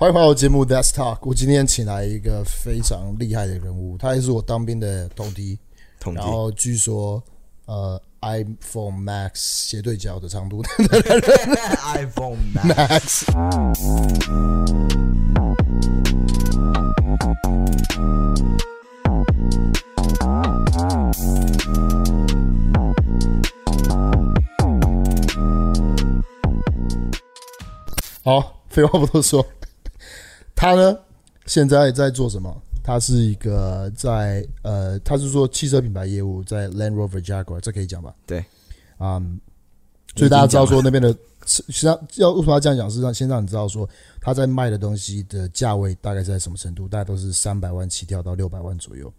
欢迎回到节目 That's Talk。我今天请来一个非常厉害的人物，他也是我当兵的同梯。同梯。然后据说，呃，iPhone Max 斜对角的长度，iPhone Max。好，废话不多说。他呢，现在在做什么？他是一个在呃，他是做汽车品牌业务，在 Land Rover Jaguar，这可以讲吧？对，嗯，所以大家知道说那边的，实际上要为什么要这样讲？是让先让你知道说他在卖的东西的价位大概是在什么程度？大概都是三百万起跳到六百万左右。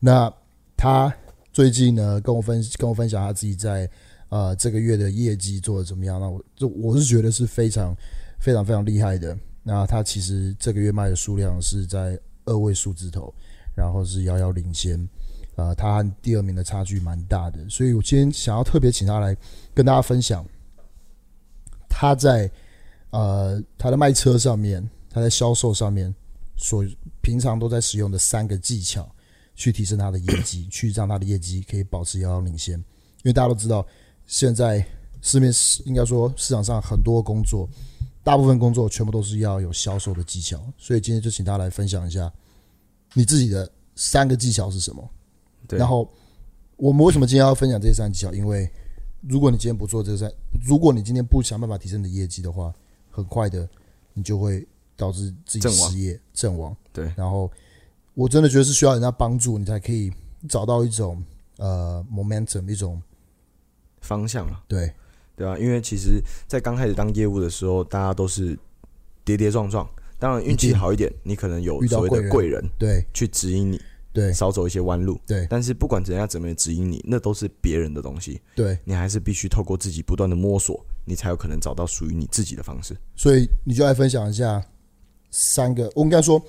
那他最近呢，跟我分跟我分享他自己在呃这个月的业绩做的怎么样？那我就我是觉得是非常非常非常厉害的。那他其实这个月卖的数量是在二位数字头，然后是遥遥领先，呃，他和第二名的差距蛮大的，所以我今天想要特别请他来跟大家分享，他在呃他的卖车上面，他在销售上面所平常都在使用的三个技巧，去提升他的业绩，去让他的业绩可以保持遥遥领先，因为大家都知道，现在市面应该说市场上很多工作。大部分工作全部都是要有销售的技巧，所以今天就请大家来分享一下你自己的三个技巧是什么。对。然后我们为什么今天要分享这三个技巧？因为如果你今天不做这三，如果你今天不想办法提升你的业绩的话，很快的你就会导致自己失业阵亡。对。然后我真的觉得是需要人家帮助，你才可以找到一种呃 momentum 一种方向了。对。对啊，因为其实，在刚开始当业务的时候，大家都是跌跌撞撞。当然运气好一点，你可能有所谓的贵人，对，去指引你，对，少走一些弯路，对。但是不管怎样怎么样指引你，那都是别人的东西，对。你还是必须透过自己不断的摸索，你才有可能找到属于你自己的方式。所以你就来分享一下三个，我应该说，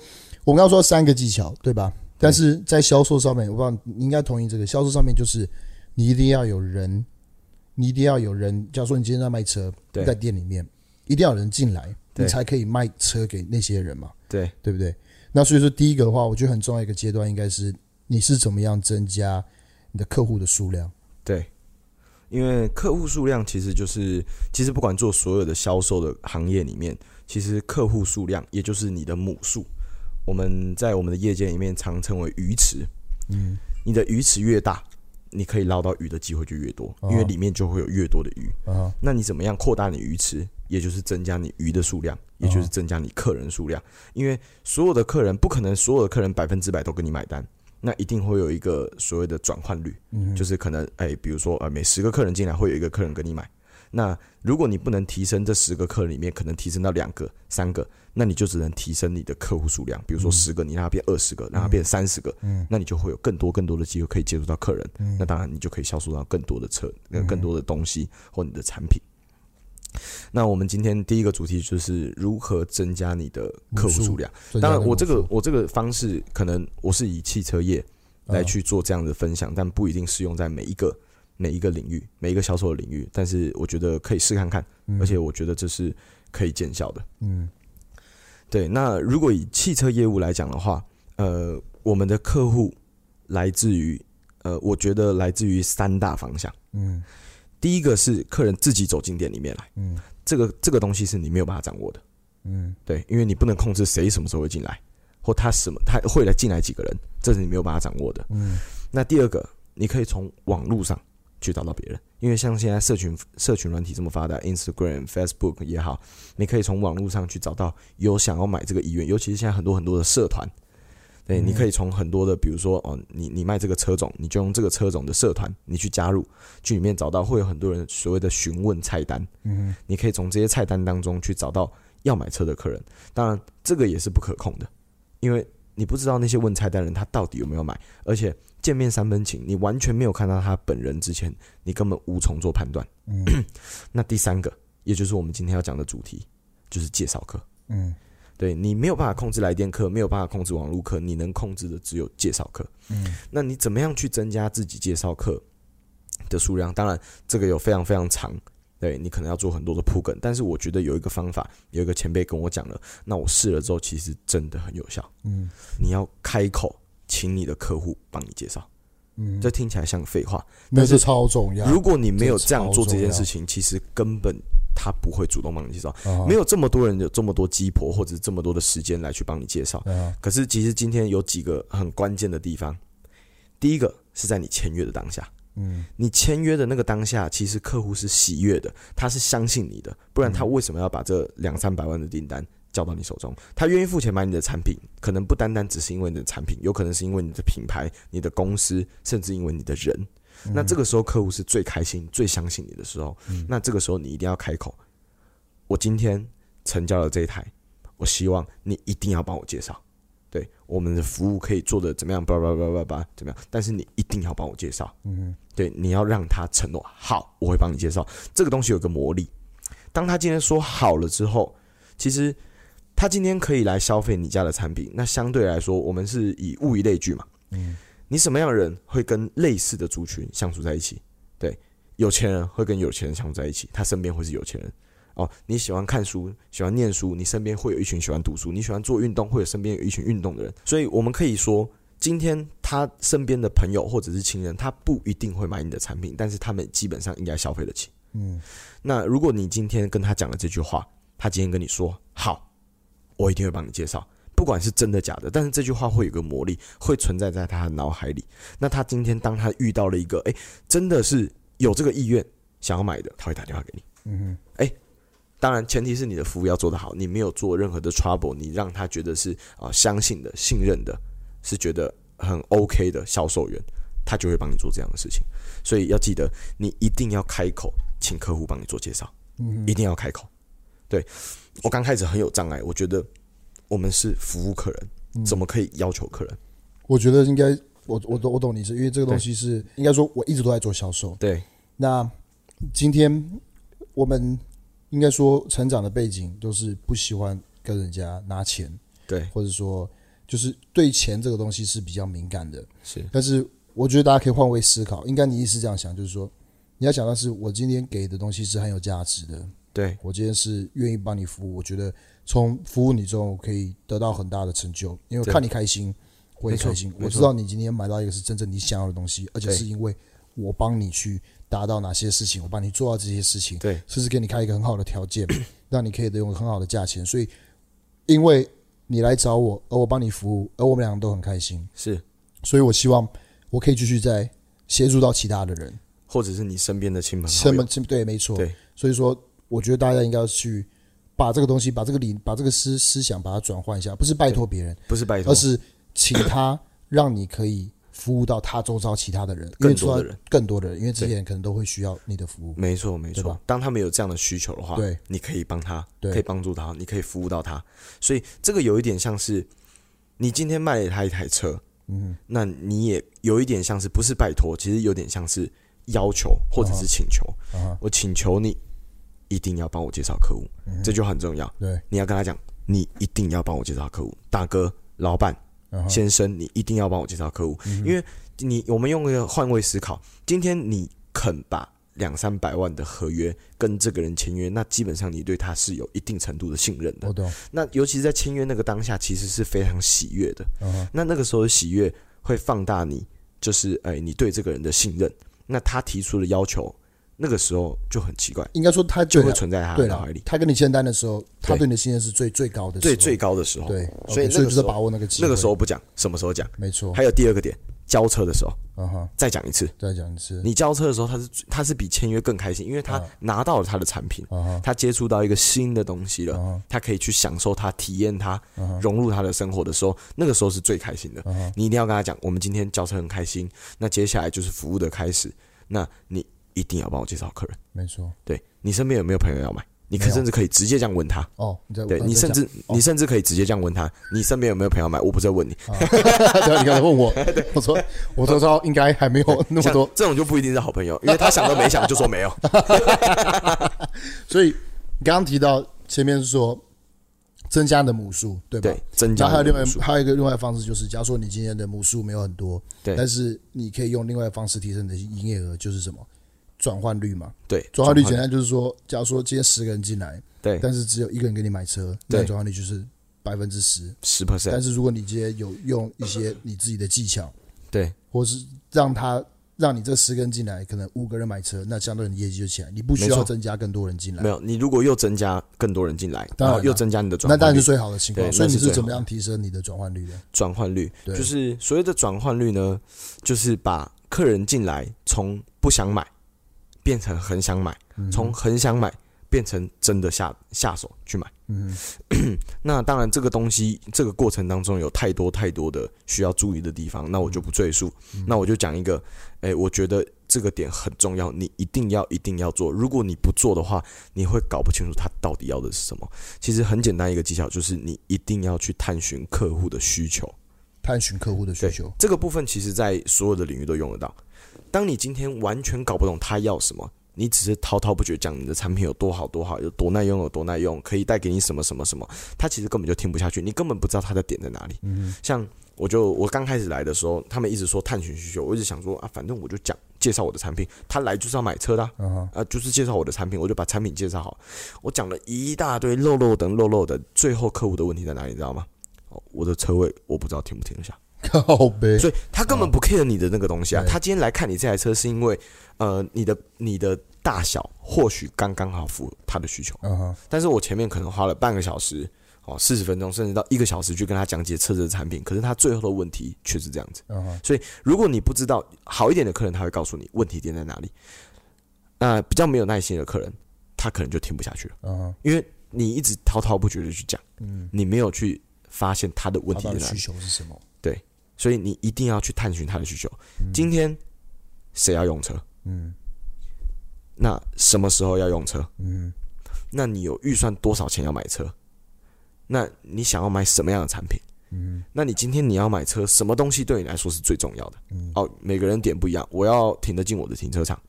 我们刚说三个技巧，对吧？但是在销售上面，我不知道你应该同意这个，销售上面就是你一定要有人。你一定要有人，假如说你今天在卖车，在店里面，一定要有人进来，你才可以卖车给那些人嘛？对，对不对？那所以说，第一个的话，我觉得很重要一个阶段，应该是你是怎么样增加你的客户的数量？对，因为客户数量其实就是，其实不管做所有的销售的行业里面，其实客户数量也就是你的母数。我们在我们的业界里面常称为鱼池。嗯，你的鱼池越大。你可以捞到鱼的机会就越多，因为里面就会有越多的鱼。那你怎么样扩大你鱼池？也就是增加你鱼的数量，也就是增加你客人数量。因为所有的客人不可能所有的客人百分之百都跟你买单，那一定会有一个所谓的转换率，就是可能哎，比如说呃，每十个客人进来会有一个客人跟你买。那如果你不能提升这十个客人里面，可能提升到两个、三个，那你就只能提升你的客户数量。比如说十个，你让它变二十个，让它变三十个，那你就会有更多更多的机会可以接触到客人。那当然，你就可以销售到更多的车、更多的东西或你的产品。那我们今天第一个主题就是如何增加你的客户数量。当然，我这个我这个方式可能我是以汽车业来去做这样的分享，但不一定适用在每一个。每一个领域，每一个销售的领域，但是我觉得可以试看看，嗯、而且我觉得这是可以见效的。嗯，对。那如果以汽车业务来讲的话，呃，我们的客户来自于，呃，我觉得来自于三大方向。嗯，第一个是客人自己走进店里面来，嗯，这个这个东西是你没有办法掌握的。嗯，对，因为你不能控制谁什么时候会进来，或他什么他会来进来几个人，这是你没有办法掌握的。嗯，那第二个，你可以从网络上。去找到别人，因为像现在社群社群软体这么发达，Instagram、Facebook 也好，你可以从网络上去找到有想要买这个意愿，尤其是现在很多很多的社团，对，你可以从很多的，比如说哦，你你卖这个车种，你就用这个车种的社团，你去加入，去里面找到会有很多人所谓的询问菜单，嗯，你可以从这些菜单当中去找到要买车的客人，当然这个也是不可控的，因为。你不知道那些问菜单人他到底有没有买，而且见面三分情，你完全没有看到他本人之前，你根本无从做判断。嗯，那第三个，也就是我们今天要讲的主题，就是介绍课。嗯，对，你没有办法控制来电课，没有办法控制网络课，你能控制的只有介绍课。嗯，那你怎么样去增加自己介绍课的数量？当然，这个有非常非常长对你可能要做很多的铺梗，但是我觉得有一个方法，有一个前辈跟我讲了，那我试了之后，其实真的很有效。嗯，你要开口请你的客户帮你介绍。嗯，这听起来像废话，但是超重要。如果你没有这样做这件事情，其实根本他不会主动帮你介绍。没有这么多人有这么多鸡婆，或者这么多的时间来去帮你介绍。可是其实今天有几个很关键的地方，第一个是在你签约的当下。嗯，你签约的那个当下，其实客户是喜悦的，他是相信你的，不然他为什么要把这两三百万的订单交到你手中？他愿意付钱买你的产品，可能不单单只是因为你的产品，有可能是因为你的品牌、你的公司，甚至因为你的人。那这个时候客户是最开心、最相信你的时候。那这个时候你一定要开口，我今天成交了这一台，我希望你一定要帮我介绍。对，我们的服务可以做的怎么样？叭叭叭叭叭，怎么样？但是你一定要帮我介绍。嗯，对，你要让他承诺好，我会帮你介绍。这个东西有个魔力，当他今天说好了之后，其实他今天可以来消费你家的产品。那相对来说，我们是以物以类聚嘛。嗯，你什么样的人会跟类似的族群相处在一起？对，有钱人会跟有钱人相处在一起，他身边会是有钱人。哦，你喜欢看书，喜欢念书，你身边会有一群喜欢读书；你喜欢做运动，会有身边有一群运动的人。所以，我们可以说，今天他身边的朋友或者是亲人，他不一定会买你的产品，但是他们基本上应该消费得起。嗯，那如果你今天跟他讲了这句话，他今天跟你说好，我一定会帮你介绍，不管是真的假的，但是这句话会有个魔力，会存在在他的脑海里。那他今天当他遇到了一个，诶，真的是有这个意愿想要买的，他会打电话给你。嗯哼，诶。当然，前提是你的服务要做得好，你没有做任何的 trouble，你让他觉得是啊、呃、相信的、信任的，是觉得很 OK 的销售员，他就会帮你做这样的事情。所以要记得，你一定要开口请客户帮你做介绍，嗯，一定要开口。对，我刚开始很有障碍，我觉得我们是服务客人，怎么可以要求客人？我觉得应该，我我懂我懂你是，因为这个东西是应该说，我一直都在做销售。对，那今天我们。应该说，成长的背景都是不喜欢跟人家拿钱，对，或者说就是对钱这个东西是比较敏感的。是，但是我觉得大家可以换位思考，应该你意思这样想，就是说你要想到是我今天给的东西是很有价值的，对，我今天是愿意帮你服务，我觉得从服务你中我可以得到很大的成就，因为看你开心，我也开心。我知道你今天买到一个是真正你想要的东西，而且是因为我帮你去。达到哪些事情，我帮你做到这些事情，对，甚至给你开一个很好的条件，让你可以得用很好的价钱。所以，因为你来找我，而我帮你服务，而我们两个都很开心，是。所以我希望我可以继续在协助到其他的人，或者是你身边的亲朋好友。对，没错。对，所以说，我觉得大家应该要去把这个东西，把这个理，把这个思思想，把它转换一下，不是拜托别人，不是拜托，而是请他让你可以。服务到他周遭其他的人，更多的人，更多的人，因为这些人可能都会需要你的服务。没错，没错。当他们有这样的需求的话，对，你可以帮他，可以帮助他，你可以服务到他。所以这个有一点像是，你今天卖了他一台车，嗯，那你也有一点像是，不是拜托，其实有点像是要求或者是请求。我请求你一定要帮我介绍客户，这就很重要。对，你要跟他讲，你一定要帮我介绍客户，大哥、老板。先生，你一定要帮我介绍客户，因为你我们用一个换位思考，今天你肯把两三百万的合约跟这个人签约，那基本上你对他是有一定程度的信任的。那尤其是在签约那个当下，其实是非常喜悦的。那那个时候的喜悦会放大你，就是哎，你对这个人的信任。那他提出的要求。那个时候就很奇怪，应该说他就会存在他的脑海里。他跟你签单的时候，他对你的信任是最最高的，最最高的时候。对，所以所以就是把握那个机会。那个时候不讲，什么时候讲？没错。还有第二个点，交车的时候，再讲一次，再讲一次。你交车的时候，他是他是比签约更开心，因为他拿到了他的产品，他接触到一个新的东西了，他可以去享受他、体验他、融入他的生活的时候，那个时候是最开心的。你一定要跟他讲，我们今天交车很开心，那接下来就是服务的开始。那你。一定要帮我介绍客人，没错。对，你身边有没有朋友要买？你可甚至可以直接这样问他。哦，对你甚至你甚至可以直接这样问他，你身边有没有朋友买？我不是在问你，对，你刚才问我，我说我说说应该还没有那么多，这种就不一定是好朋友，因为他想都没想就说没有。所以你刚刚提到前面是说增加你的母数，对吧？对，增加。还有另外还有一个另外的方式就是，假如说你今天的母数没有很多，对，但是你可以用另外的方式提升你的营业额，就是什么？转换率嘛。对，转换率简单就是说，假如说今天十个人进来，对，但是只有一个人给你买车，那转换率就是百分之十，十 percent。但是如果你今天有用一些你自己的技巧，对，或是让他。让你这十个人进来，可能五个人买车，那相对你业绩就起来。你不需要增加更多人进来。没有，你如果又增加更多人进来，然后又增加你的转换率，那当然是最好的情况。所以你是怎么样提升你的转换率的？转换率就是所谓的转换率呢，就是把客人进来从不想买变成很想买，从很想买。变成真的下下手去买，嗯，那当然这个东西这个过程当中有太多太多的需要注意的地方，那我就不赘述，嗯、那我就讲一个，哎、欸，我觉得这个点很重要，你一定要一定要做，如果你不做的话，你会搞不清楚他到底要的是什么。其实很简单一个技巧，就是你一定要去探寻客户的需求，探寻客户的需求，这个部分其实在所有的领域都用得到。当你今天完全搞不懂他要什么。你只是滔滔不绝讲你的产品有多好多好，有多耐用有多耐用，可以带给你什么什么什么，他其实根本就听不下去，你根本不知道他的点在哪里。嗯，像我就我刚开始来的时候，他们一直说探寻需求，我一直想说啊，反正我就讲介绍我的产品，他来就是要买车的啊，就是介绍我的产品，我就把产品介绍好。我讲了一大堆漏漏的漏漏的，最后客户的问题在哪里，你知道吗？哦，我的车位我不知道停不停得下。靠背，所以他根本不 care 你的那个东西啊。他今天来看你这台车，是因为呃，你的你的大小或许刚刚好符合他的需求。嗯哼。但是我前面可能花了半个小时哦，四十分钟，甚至到一个小时去跟他讲解车子的产品，可是他最后的问题却是这样子。嗯哼。所以如果你不知道好一点的客人，他会告诉你问题点在哪里。那比较没有耐心的客人，他可能就听不下去了。嗯哼。因为你一直滔滔不绝的去讲，嗯，你没有去发现他的问题在哪里，需求是什么？对。所以你一定要去探寻他的需求。今天谁要用车？嗯，那什么时候要用车？嗯，那你有预算多少钱要买车？那你想要买什么样的产品？嗯，那你今天你要买车，什么东西对你来说是最重要的？嗯，哦，每个人点不一样。我要停得进我的停车场。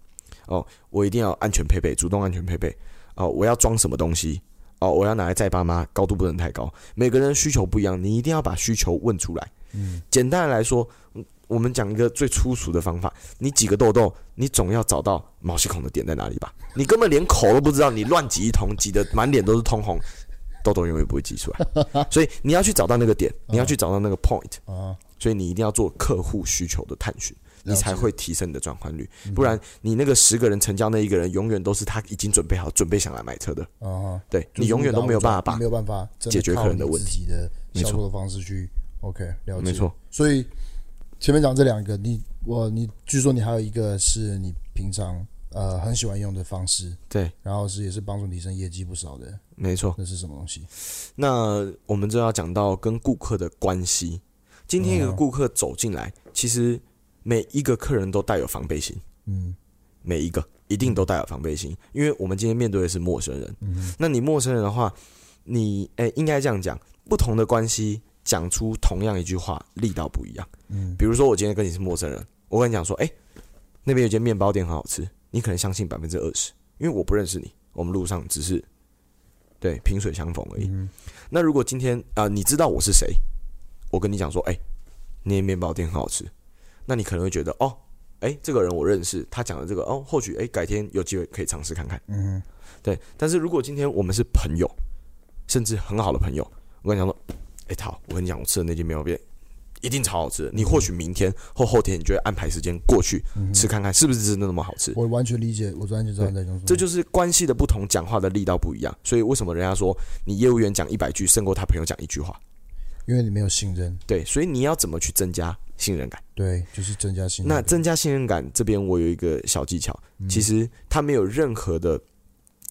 哦，我一定要安全配备，主动安全配备。哦，我要装什么东西？哦，我要拿来载爸妈，高度不能太高。每个人需求不一样，你一定要把需求问出来。嗯，简单的来说，我们讲一个最粗俗的方法：你挤个痘痘，你总要找到毛细孔的点在哪里吧？你根本连口都不知道，你乱挤一通，挤得满脸都是通红，痘痘永远不会挤出来。所以你要去找到那个点，你要去找到那个 point 啊。所以你一定要做客户需求的探寻，你才会提升你的转换率。不然，你那个十个人成交那一个人，永远都是他已经准备好，准备想来买车的。啊，对，你永远都没有办法把没有办法解决客人的问题的销售的方式去。OK，了解。没错，所以前面讲这两个，你我你，据说你还有一个是你平常呃很喜欢用的方式，对，然后是也是帮助提升业绩不少的，没错。那是什么东西？那我们就要讲到跟顾客的关系。今天一个顾客走进来，嗯、其实每一个客人都带有防备心，嗯，每一个一定都带有防备心，因为我们今天面对的是陌生人。嗯，那你陌生人的话，你哎、欸，应该这样讲，不同的关系。讲出同样一句话，力道不一样。嗯，比如说我今天跟你是陌生人，我跟你讲说，哎，那边有间面包店很好吃，你可能相信百分之二十，因为我不认识你，我们路上只是对萍水相逢而已。嗯，那如果今天啊，呃，你知道我是谁，我跟你讲说，哎，那间面包店很好吃，那你可能会觉得，哦，哎，这个人我认识，他讲的这个，哦，或许哎，改天有机会可以尝试看看。嗯，对。但是如果今天我们是朋友，甚至很好的朋友，我跟你讲说。哎，好，我跟你讲，我吃的那间面包店一定超好吃的。你或许明天或后天，你就会安排时间过去吃看看，是不是真的那么好吃？我完全理解，我完全知道在讲什么。这就是关系的不同，讲话的力道不一样。所以为什么人家说你业务员讲一百句胜过他朋友讲一句话？因为你没有信任。对，所以你要怎么去增加信任感？对，就是增加信任。那增加信任感这边，我有一个小技巧，其实它没有任何的。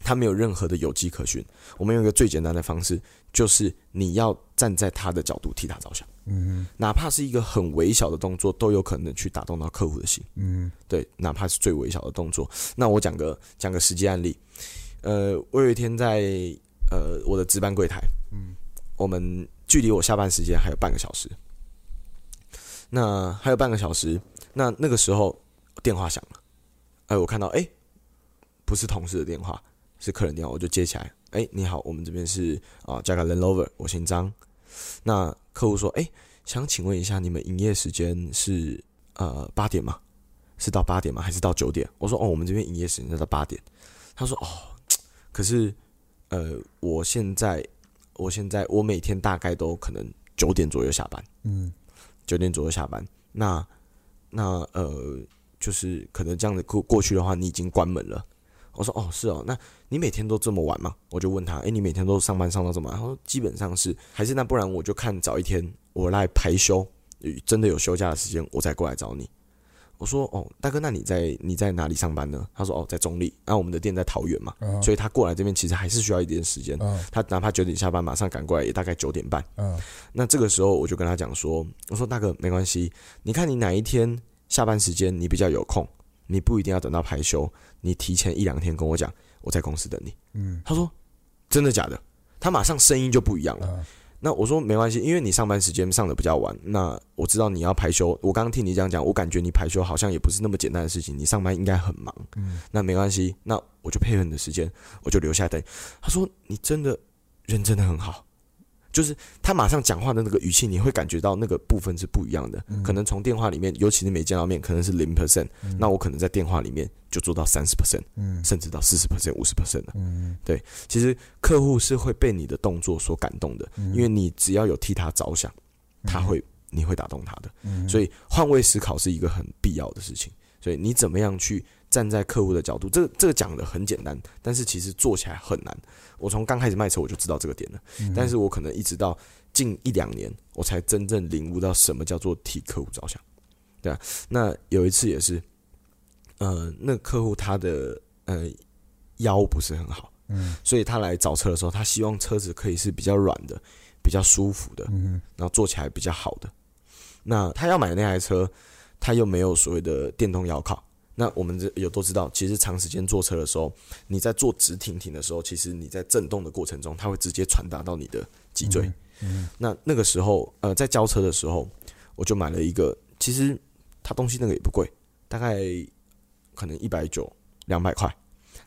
他没有任何的有迹可循。我们用一个最简单的方式，就是你要站在他的角度替他着想。嗯，哪怕是一个很微小的动作，都有可能去打动到客户的心。嗯，对，哪怕是最微小的动作。那我讲个讲个实际案例。呃，我有一天在呃我的值班柜台，嗯，我们距离我下班时间还有半个小时。那还有半个小时，那那个时候电话响了，哎，我看到哎，不是同事的电话。是客人电话，我就接起来。哎、欸，你好，我们这边是啊，Jaga Land Rover，我姓张。那客户说，哎、欸，想请问一下，你们营业时间是呃八点吗？是到八点吗？还是到九点？我说哦，我们这边营业时间是到八点。他说哦，可是呃，我现在我现在我每天大概都可能九点左右下班，嗯，九点左右下班。那那呃，就是可能这样子过过去的话，你已经关门了。我说哦，是哦，那你每天都这么晚吗？我就问他，诶，你每天都上班上到这么晚？他说基本上是，还是那不然我就看早一天我来排休，真的有休假的时间我再过来找你。我说哦，大哥，那你在你在哪里上班呢？他说哦，在中立，那我们的店在桃园嘛，所以他过来这边其实还是需要一点时间。他哪怕九点下班，马上赶过来也大概九点半。那这个时候我就跟他讲说，我说大哥没关系，你看你哪一天下班时间你比较有空。你不一定要等到排休，你提前一两天跟我讲，我在公司等你。嗯，他说真的假的？他马上声音就不一样了。嗯、那我说没关系，因为你上班时间上的比较晚，那我知道你要排休。我刚刚听你这样讲，我感觉你排休好像也不是那么简单的事情，你上班应该很忙。嗯，那没关系，那我就配合你的时间，我就留下来等。他说你真的人真的很好。就是他马上讲话的那个语气，你会感觉到那个部分是不一样的。可能从电话里面，尤其是没见到面，可能是零 percent，那我可能在电话里面就做到三十 percent，甚至到四十 percent、五十 percent 的。对，其实客户是会被你的动作所感动的，因为你只要有替他着想，他会，你会打动他的。所以换位思考是一个很必要的事情。所以你怎么样去？站在客户的角度，这个这个讲的很简单，但是其实做起来很难。我从刚开始卖车我就知道这个点了，嗯、但是我可能一直到近一两年，我才真正领悟到什么叫做替客户着想。对啊，那有一次也是，呃，那客户他的呃腰不是很好，嗯，所以他来找车的时候，他希望车子可以是比较软的、比较舒服的，嗯，然后坐起来比较好的。那他要买的那台车，他又没有所谓的电动腰靠。那我们这有都知道，其实长时间坐车的时候，你在坐直挺挺的时候，其实你在震动的过程中，它会直接传达到你的脊椎。嗯，嗯，那那个时候，呃，在交车的时候，我就买了一个，其实它东西那个也不贵，大概可能一百九两百块，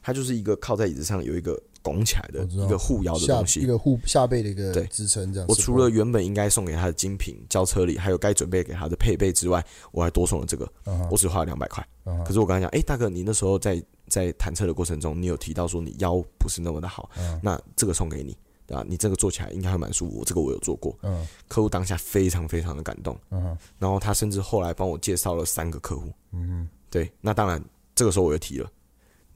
它就是一个靠在椅子上有一个。拱起来的一个护腰的东西，一个护下背的一个支撑，这样。我除了原本应该送给他的精品轿车里，还有该准备给他的配备之外，我还多送了这个。Uh huh. 我只花了两百块。Uh huh. 可是我跟他讲，哎、欸，大哥，你那时候在在谈车的过程中，你有提到说你腰不是那么的好，uh huh. 那这个送给你，对吧？你这个做起来应该会蛮舒服。这个我有做过。Uh huh. 客户当下非常非常的感动。Uh huh. 然后他甚至后来帮我介绍了三个客户。嗯、uh. 对，那当然这个时候我又提了。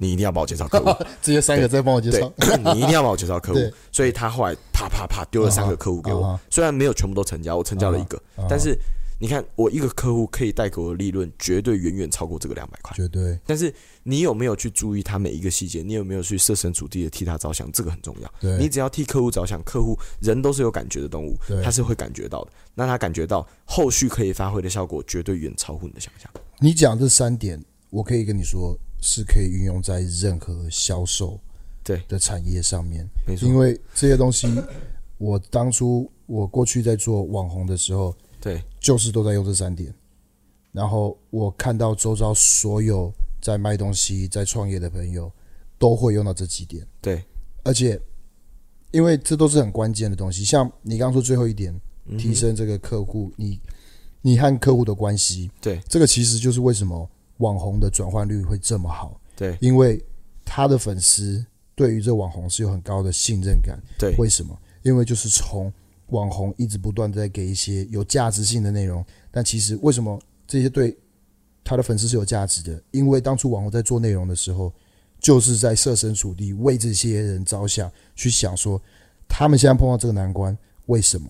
你一定要帮我介绍客户，直接三个再帮我介绍。你一定要帮我介绍客户，所以他后来啪啪啪丢了三个客户给我。虽然没有全部都成交，我成交了一个，但是你看我一个客户可以带给我的利润绝对远远超过这个两百块，绝对。但是你有没有去注意他每一个细节？你有没有去设身处地的替他着想？这个很重要。你只要替客户着想，客户人都是有感觉的动物，他是会感觉到的。那他感觉到后续可以发挥的效果，绝对远超乎你的想象。你讲这三点，我可以跟你说。是可以运用在任何销售对的产业上面，没错。因为这些东西，我当初我过去在做网红的时候，对，就是都在用这三点。然后我看到周遭所有在卖东西、在创业的朋友，都会用到这几点。对，而且因为这都是很关键的东西。像你刚刚说最后一点，提升这个客户，你你和客户的关系，对，这个其实就是为什么。网红的转换率会这么好？对，因为他的粉丝对于这网红是有很高的信任感。对，为什么？因为就是从网红一直不断在给一些有价值性的内容，但其实为什么这些对他的粉丝是有价值的？因为当初网红在做内容的时候，就是在设身处地为这些人着想，去想说他们现在碰到这个难关，为什么？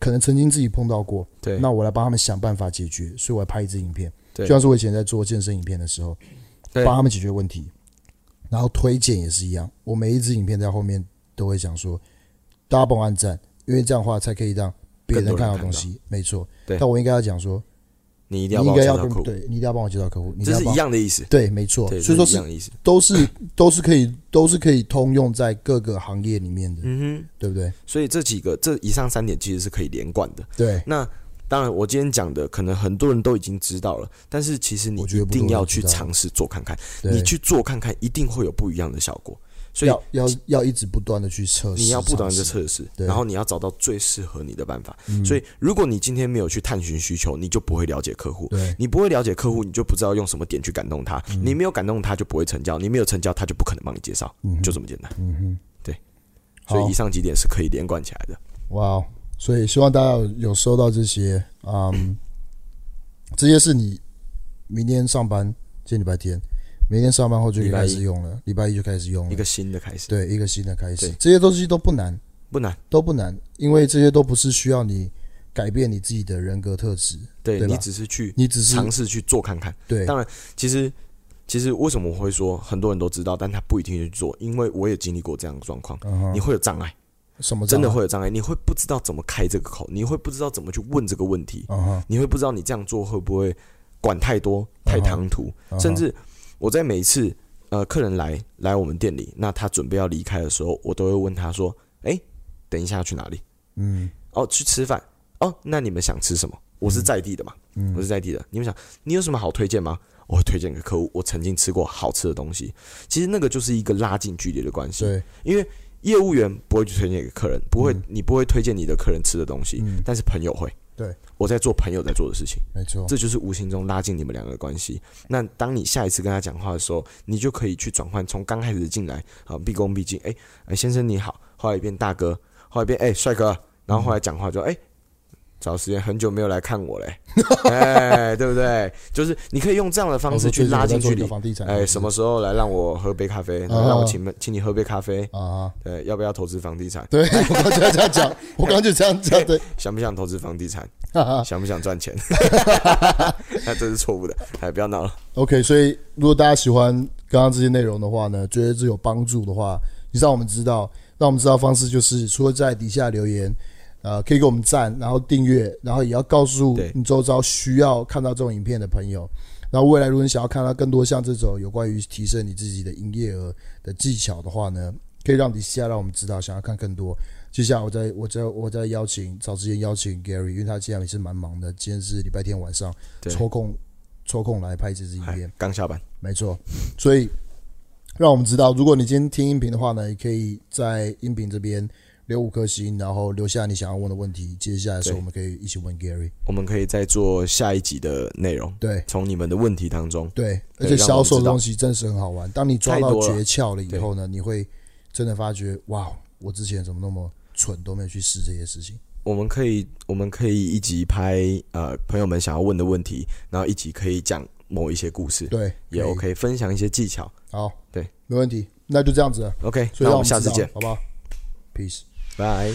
可能曾经自己碰到过，对，那我来帮他们想办法解决，所以我来拍一支影片。就像是我以前在做健身影片的时候，帮他们解决问题，然后推荐也是一样。我每一支影片在后面都会讲说，大家帮我按赞，因为这样的话才可以让别人看到东西。没错，但我应该要讲说，你一定要应该要跟对，你一定要帮我介绍客户，这是一样的意思。对，没错，所以说是都是都是可以都是可以通用在各个行业里面的，嗯哼，对不对？所以这几个这以上三点其实是可以连贯的。对，那。当然，我今天讲的可能很多人都已经知道了，但是其实你一定要去尝试做看看，你去做看看，一定会有不一样的效果。所以要要要一直不断的去测试，你要不断的测试，然后你要找到最适合你的办法。所以，如果你今天没有去探寻需求，你就不会了解客户。对，你不会了解客户，你就不知道用什么点去感动他。你没有感动他，就不会成交。你没有成交，他就不可能帮你介绍。就这么简单。嗯哼，对。所以以上几点是可以连贯起来的。哇，所以希望大家有有收到这些，嗯，这些是你明天上班，今天礼拜天。明天上班后就开始用了，礼拜一就开始用了，一个新的开始。对，一个新的开始。这些东西都不难，不难，都不难，因为这些都不是需要你改变你自己的人格特质。对，你只是去，你只是尝试去做看看。对，当然，其实其实为什么我会说很多人都知道，但他不一定去做，因为我也经历过这样的状况。你会有障碍，什么真的会有障碍？你会不知道怎么开这个口，你会不知道怎么去问这个问题，你会不知道你这样做会不会管太多、太唐突，甚至我在每一次。呃，客人来来我们店里，那他准备要离开的时候，我都会问他说：“哎，等一下要去哪里？”嗯，哦，去吃饭。哦，那你们想吃什么？我是在地的嘛，嗯，我是在地的。你们想，你有什么好推荐吗？我会推荐给客户，我曾经吃过好吃的东西。其实那个就是一个拉近距离的关系。对，因为业务员不会去推荐给客人，不会，你不会推荐你的客人吃的东西，但是朋友会。对，我在做朋友在做的事情，没错，这就是无形中拉近你们两个的关系。那当你下一次跟他讲话的时候，你就可以去转换，从刚开始进来啊，毕恭毕敬，哎哎，先生你好，后来变大哥，后来变哎帅哥，然后后来讲话就哎。找时间很久没有来看我嘞，哎，对不对？就是你可以用这样的方式去拉近距离。哎，什么时候来让我喝杯咖啡？让我请请你喝杯咖啡啊？对，要不要投资房地产？对，我刚就这样讲，我刚刚就这样讲。对，想不想投资房地产？想不想赚钱？那 这是错误的，哎，不要闹了。OK，所以如果大家喜欢刚刚这些内容的话呢，觉得这有帮助的话，你让我们知道，让我们知道方式就是除了在底下留言。呃，可以给我们赞，然后订阅，然后也要告诉你周遭需要看到这种影片的朋友。然后未来如果你想要看到更多像这种有关于提升你自己的营业额的技巧的话呢，可以让底下让我们知道。想要看更多，接下来我再我再我再邀请找时间邀请 Gary，因为他今天也是蛮忙的。今天是礼拜天晚上，抽空抽空来拍这支影片。刚下班，没错。所以让我们知道，如果你今天听音频的话呢，也可以在音频这边。留五颗星，然后留下你想要问的问题。接下来的时候，我们可以一起问 Gary。我们可以再做下一集的内容。对，从你们的问题当中。对，而且销售的东西真是很好玩。当你抓到诀窍了以后呢，你会真的发觉，哇，我之前怎么那么蠢，都没有去试这些事情。我们可以，我们可以一集拍呃朋友们想要问的问题，然后一集可以讲某一些故事。对，也 OK，分享一些技巧。好，对，没问题，那就这样子了。OK，所以那我们下次见，好不好？Peace。Bye.